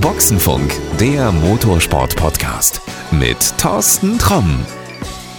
Boxenfunk, der Motorsport-Podcast mit Thorsten Tromm.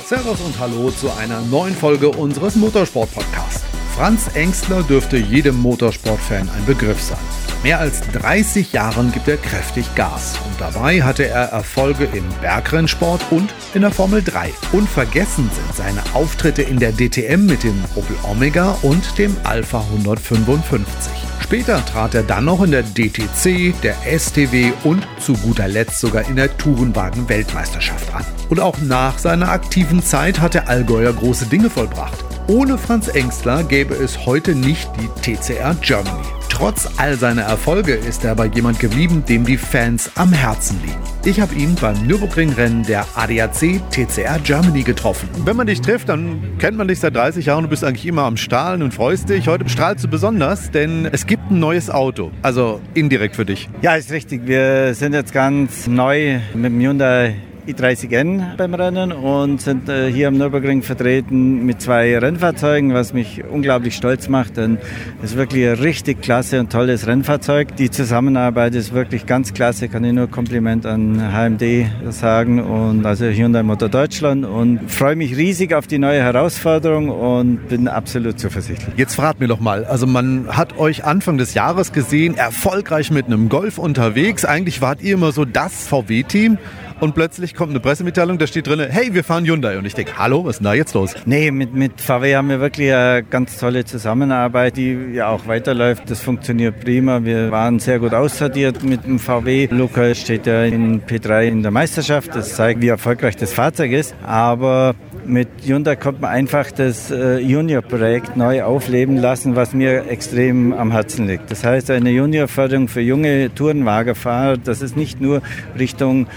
Servus und Hallo zu einer neuen Folge unseres Motorsport-Podcasts. Franz Engstler dürfte jedem Motorsportfan ein Begriff sein. Mehr als 30 Jahren gibt er kräftig Gas und dabei hatte er Erfolge im Bergrennsport und in der Formel 3. Unvergessen sind seine Auftritte in der DTM mit dem Opel Omega und dem Alpha 155. Später trat er dann noch in der DTC, der STW und zu guter Letzt sogar in der Tourenwagen-Weltmeisterschaft an. Und auch nach seiner aktiven Zeit hat der Allgäuer große Dinge vollbracht. Ohne Franz Engstler gäbe es heute nicht die TCR Germany. Trotz all seiner Erfolge ist er aber jemand geblieben, dem die Fans am Herzen liegen. Ich habe ihn beim Nürburgring-Rennen der ADAC TCR Germany getroffen. Wenn man dich trifft, dann kennt man dich seit 30 Jahren und du bist eigentlich immer am Strahlen und freust dich. Heute strahlst du besonders, denn es gibt ein neues Auto. Also indirekt für dich. Ja, ist richtig. Wir sind jetzt ganz neu mit dem Hyundai i30N beim Rennen und sind äh, hier am Nürburgring vertreten mit zwei Rennfahrzeugen, was mich unglaublich stolz macht, denn es ist wirklich ein richtig klasse und tolles Rennfahrzeug. Die Zusammenarbeit ist wirklich ganz klasse, kann ich nur Kompliment an HMD sagen und also Hyundai Motor Deutschland und freue mich riesig auf die neue Herausforderung und bin absolut zuversichtlich. Jetzt fragt mir doch mal, also man hat euch Anfang des Jahres gesehen, erfolgreich mit einem Golf unterwegs. Eigentlich wart ihr immer so das VW-Team und plötzlich kommt eine Pressemitteilung, da steht drin, hey, wir fahren Hyundai. Und ich denke, hallo, was ist denn da jetzt los? Nee, mit, mit VW haben wir wirklich eine ganz tolle Zusammenarbeit, die ja auch weiterläuft. Das funktioniert prima. Wir waren sehr gut aussortiert mit dem VW. Luca steht ja in P3 in der Meisterschaft. Das zeigt, wie erfolgreich das Fahrzeug ist. Aber mit Hyundai konnte man einfach das äh, Junior-Projekt neu aufleben lassen, was mir extrem am Herzen liegt. Das heißt, eine Junior-Förderung für junge Tourenwagenfahrer, dass es nicht nur Richtung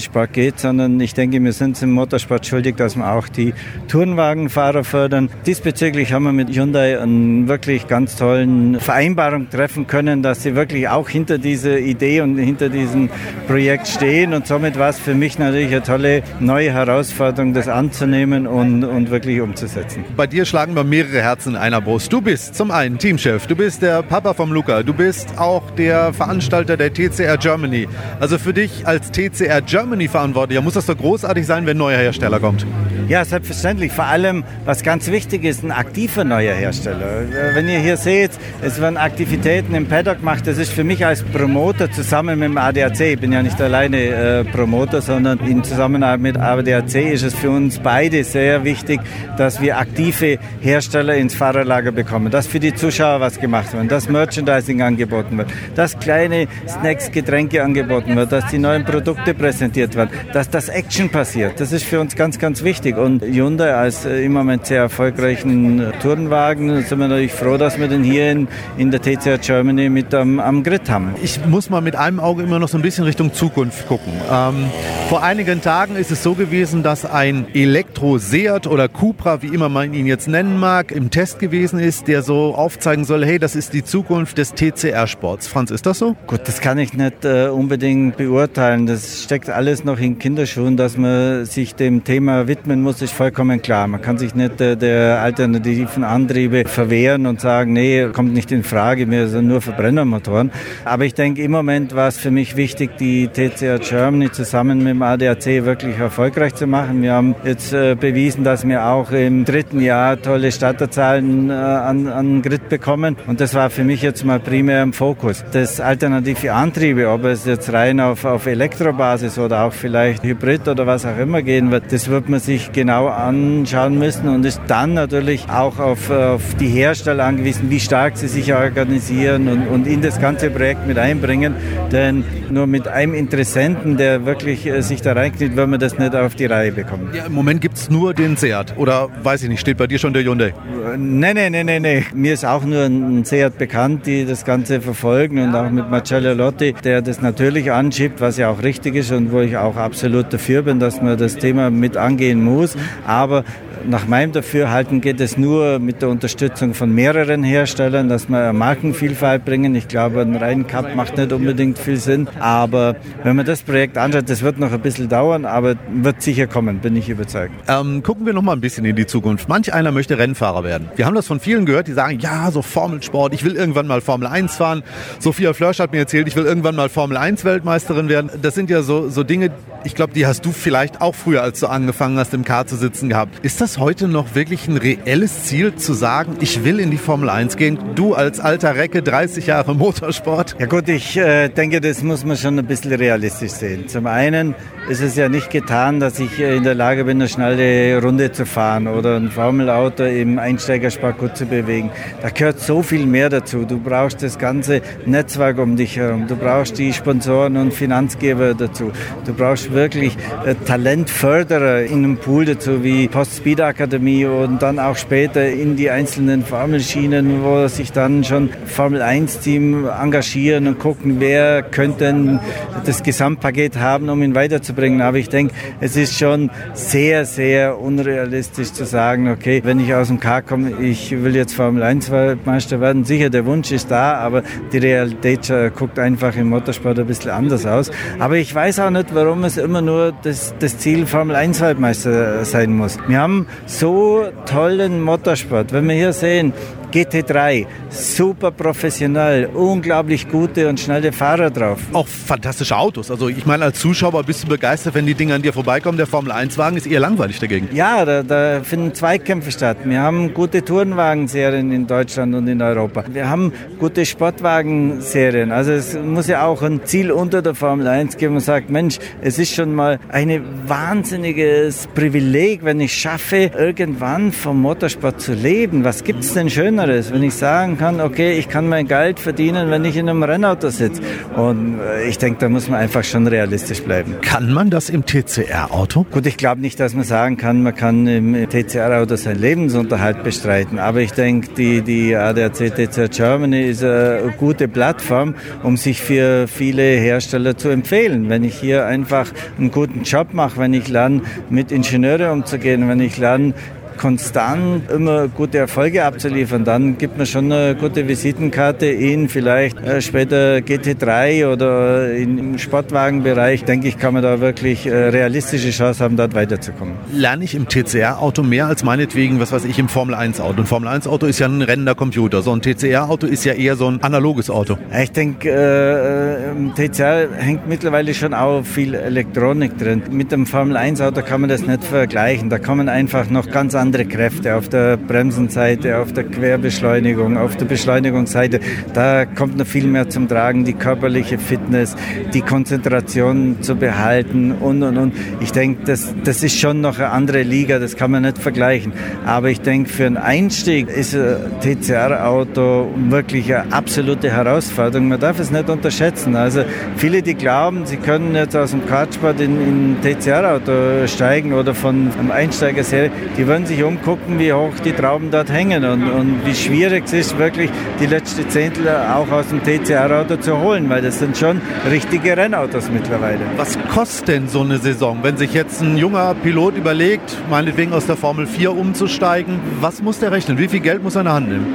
Formelsport geht, sondern ich denke, wir sind im Motorsport schuldig, dass wir auch die Tourenwagenfahrer fördern. Diesbezüglich haben wir mit Hyundai einen wirklich ganz tollen Vereinbarung treffen können, dass sie wirklich auch hinter dieser Idee und hinter diesem Projekt stehen und somit war es für mich natürlich eine tolle neue Herausforderung, das anzunehmen und, und wirklich umzusetzen. Bei dir schlagen wir mehrere Herzen in einer Brust. Du bist zum einen Teamchef, du bist der Papa vom Luca, du bist auch der Veranstalter der TCR Germany. Also für dich als TCR Germany Verantwortlicher muss das doch großartig sein, wenn ein neuer Hersteller kommt. Ja, selbstverständlich. Vor allem, was ganz wichtig ist, ein aktiver neuer Hersteller. Wenn ihr hier seht, es werden Aktivitäten im Paddock gemacht. Das ist für mich als Promoter zusammen mit dem ADAC, ich bin ja nicht alleine äh, Promoter, sondern in Zusammenarbeit mit ADAC ist es für uns beide beide sehr wichtig, dass wir aktive Hersteller ins Fahrerlager bekommen, dass für die Zuschauer was gemacht wird, dass Merchandising angeboten wird, dass kleine Snacks, Getränke angeboten wird, dass die neuen Produkte präsentiert werden, dass das Action passiert. Das ist für uns ganz, ganz wichtig. Und Hyundai als äh, im Moment sehr erfolgreichen Tourenwagen sind wir natürlich froh, dass wir den hier in, in der TCR Germany mit am, am Grid haben. Ich muss mal mit einem Auge immer noch so ein bisschen Richtung Zukunft gucken. Ähm, vor einigen Tagen ist es so gewesen, dass ein Elektro Elektro Seat oder Cupra, wie immer man ihn jetzt nennen mag, im Test gewesen ist, der so aufzeigen soll, hey, das ist die Zukunft des TCR-Sports. Franz, ist das so? Gut, das kann ich nicht äh, unbedingt beurteilen. Das steckt alles noch in Kinderschuhen, dass man sich dem Thema widmen muss, ist vollkommen klar. Man kann sich nicht äh, der alternativen Antriebe verwehren und sagen, nee, kommt nicht in Frage, wir sind nur Verbrennermotoren. Aber ich denke, im Moment war es für mich wichtig, die TCR Germany zusammen mit dem ADAC wirklich erfolgreich zu machen. Wir haben jetzt äh, bewiesen, dass wir auch im dritten Jahr tolle Starterzahlen äh, an, an Grid bekommen. Und das war für mich jetzt mal primär im Fokus. Das alternative Antriebe, ob es jetzt rein auf, auf Elektrobasis oder auch vielleicht Hybrid oder was auch immer gehen wird, das wird man sich genau anschauen müssen und ist dann natürlich auch auf, auf die Hersteller angewiesen, wie stark sie sich organisieren und, und in das ganze Projekt mit einbringen. Denn nur mit einem Interessenten, der wirklich äh, sich da reinkniet, wird man das nicht auf die Reihe bekommen. Ja, Im Moment gibt es nur den Seat oder weiß ich nicht, steht bei dir schon der Hyundai? Nein, nein, nein, nein, nee. Mir ist auch nur ein Seat bekannt, die das Ganze verfolgen und auch mit Marcello Lotti, der das natürlich anschiebt, was ja auch richtig ist und wo ich auch absolut dafür bin, dass man das Thema mit angehen muss. Aber nach meinem Dafürhalten geht es nur mit der Unterstützung von mehreren Herstellern, dass wir Markenvielfalt bringen. Ich glaube, ein reinen Cup macht nicht unbedingt viel Sinn. Aber wenn man das Projekt anschaut, das wird noch ein bisschen dauern, aber wird sicher kommen, bin ich überzeugt. Ähm, gucken wir noch mal ein bisschen in die Zukunft. Manch einer möchte Rennfahrer werden. Wir haben das von vielen gehört, die sagen, ja, so Formelsport, ich will irgendwann mal Formel 1 fahren. Sophia Flörsch hat mir erzählt, ich will irgendwann mal Formel 1 Weltmeisterin werden. Das sind ja so, so Dinge, ich glaube, die hast du vielleicht auch früher, als du angefangen hast, im Car zu sitzen gehabt. Ist das heute noch wirklich ein reelles Ziel zu sagen, ich will in die Formel 1 gehen? Du als alter Recke, 30 Jahre Motorsport? Ja gut, ich äh, denke, das muss man schon ein bisschen realistisch sehen. Zum einen ist es ja nicht getan, dass ich äh, in der Lage bin, eine schnelle Runde zu fahren oder ein Formelauto im Einsteigersport gut zu bewegen. Da gehört so viel mehr dazu. Du brauchst das ganze Netzwerk um dich herum. Du brauchst die Sponsoren und Finanzgeber dazu. Du brauchst wirklich äh, Talentförderer in einem Pool dazu, wie Post Speed Akademie und dann auch später in die einzelnen Formelschienen, wo sich dann schon Formel 1 Team engagieren und gucken, wer könnte das Gesamtpaket haben, um ihn weiterzubringen. Aber ich denke, es ist schon sehr, sehr unrealistisch zu sagen, okay, wenn ich aus dem Car komme, ich will jetzt Formel 1 Weltmeister werden. Sicher, der Wunsch ist da, aber die Realität guckt einfach im Motorsport ein bisschen anders aus. Aber ich weiß auch nicht, warum es immer nur das, das Ziel Formel 1 Weltmeister sein muss. Wir haben so tollen Motorsport. Wenn wir hier sehen, GT3, super professionell, unglaublich gute und schnelle Fahrer drauf. Auch fantastische Autos. Also ich meine, als Zuschauer bist du begeistert, wenn die Dinge an dir vorbeikommen. Der Formel-1-Wagen ist eher langweilig dagegen. Ja, da, da finden Zweikämpfe statt. Wir haben gute Tourenwagenserien in Deutschland und in Europa. Wir haben gute Sportwagenserien. Also es muss ja auch ein Ziel unter der Formel 1 geben und sagt, Mensch, es ist schon mal ein wahnsinniges Privileg, wenn ich schaffe, irgendwann vom Motorsport zu leben. Was gibt es denn schöner? Anderes, wenn ich sagen kann, okay, ich kann mein Geld verdienen, wenn ich in einem Rennauto sitze. Und äh, ich denke, da muss man einfach schon realistisch bleiben. Kann man das im TCR-Auto? Gut, ich glaube nicht, dass man sagen kann, man kann im TCR-Auto seinen Lebensunterhalt bestreiten. Aber ich denke, die, die ADAC TCR Germany ist eine gute Plattform, um sich für viele Hersteller zu empfehlen. Wenn ich hier einfach einen guten Job mache, wenn ich lerne, mit Ingenieure umzugehen, wenn ich lerne, konstant immer gute Erfolge abzuliefern, dann gibt man schon eine gute Visitenkarte in vielleicht äh, später GT3 oder im Sportwagenbereich. Denke ich, kann man da wirklich äh, realistische Chance haben, dort weiterzukommen. Lerne ich im TCR-Auto mehr als meinetwegen, was weiß ich, im Formel-1-Auto. Ein Formel-1-Auto ist ja ein rennender Computer. So ein TCR-Auto ist ja eher so ein analoges Auto. Ich denke, äh, im TCR hängt mittlerweile schon auch viel Elektronik drin. Mit dem Formel-1-Auto kann man das nicht vergleichen. Da kommen einfach noch ganz andere andere Kräfte auf der Bremsenseite, auf der Querbeschleunigung, auf der Beschleunigungsseite. Da kommt noch viel mehr zum Tragen, die körperliche Fitness, die Konzentration zu behalten und, und, und. Ich denke, das, das ist schon noch eine andere Liga, das kann man nicht vergleichen. Aber ich denke, für einen Einstieg ist ein TCR-Auto wirklich eine absolute Herausforderung. Man darf es nicht unterschätzen. Also viele, die glauben, sie können jetzt aus dem Kartsport in, in ein TCR-Auto steigen oder von einem Einsteigerserie, die würden sich umgucken, wie hoch die Trauben dort hängen und, und wie schwierig es ist, wirklich die letzte Zehntel auch aus dem TCR-Auto zu holen, weil das sind schon richtige Rennautos mittlerweile. Was kostet denn so eine Saison, wenn sich jetzt ein junger Pilot überlegt, meinetwegen aus der Formel 4 umzusteigen? Was muss der rechnen? Wie viel Geld muss er in der Hand nehmen?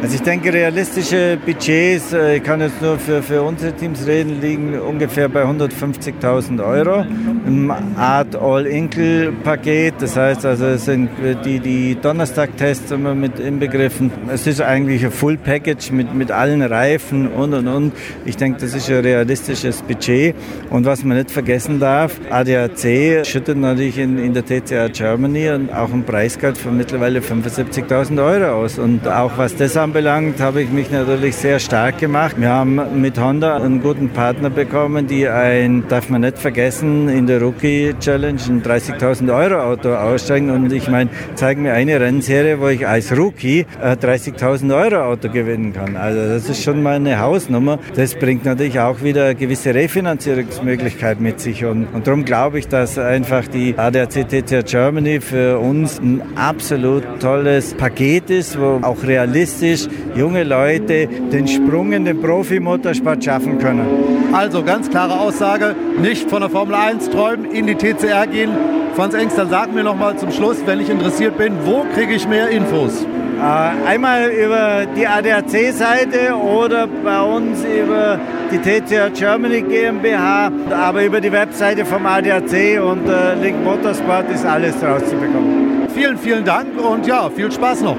Also ich denke, realistische Budgets, äh, ich kann jetzt nur für, für unsere Teams reden, liegen ungefähr bei 150.000 Euro im Art All-Inkle-Paket. Das heißt also, sind die, die Donnerstag-Tests immer mit inbegriffen. Es ist eigentlich ein Full-Package mit, mit allen Reifen und und und. Ich denke, das ist ein realistisches Budget. Und was man nicht vergessen darf, ADAC schüttet natürlich in, in der TCA Germany auch ein Preisgeld von mittlerweile 75.000 Euro aus. Und auch was das anbelangt, habe ich mich natürlich sehr stark gemacht. Wir haben mit Honda einen guten Partner bekommen, die ein, darf man nicht vergessen, in der Rookie Challenge ein 30.000 Euro Auto aussteigen. Und ich meine, zeigen mir eine Rennserie, wo ich als Rookie ein 30.000 Euro Auto gewinnen kann. Also das ist schon mal eine Hausnummer. Das bringt natürlich auch wieder gewisse Refinanzierungsmöglichkeit mit sich. Und, und darum glaube ich, dass einfach die ADAC TCR Germany für uns ein absolut tolles Paket ist, wo auch realistisch ist, junge Leute den Sprung in den Profimotorsport schaffen können. Also ganz klare Aussage, nicht von der Formel 1 träumen, in die TCR gehen, Franz Engster, sag mir noch mal zum Schluss, wenn ich interessiert bin, wo kriege ich mehr Infos? Äh, einmal über die ADAC-Seite oder bei uns über die TCR Germany GmbH, aber über die Webseite vom ADAC und äh, Link Motorsport ist alles rauszubekommen. Vielen, vielen Dank und ja, viel Spaß noch.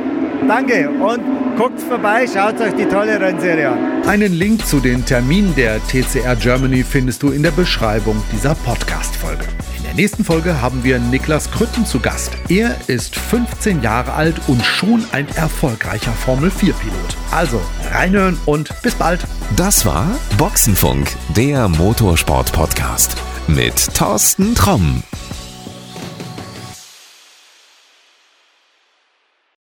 Danke und guckt vorbei, schaut euch die tolle Rennserie an. Einen Link zu den Terminen der TCR Germany findest du in der Beschreibung dieser Podcast-Folge. In der nächsten Folge haben wir Niklas Krütten zu Gast. Er ist 15 Jahre alt und schon ein erfolgreicher Formel-4-Pilot. Also reinhören und bis bald. Das war Boxenfunk, der Motorsport-Podcast mit Thorsten Tromm.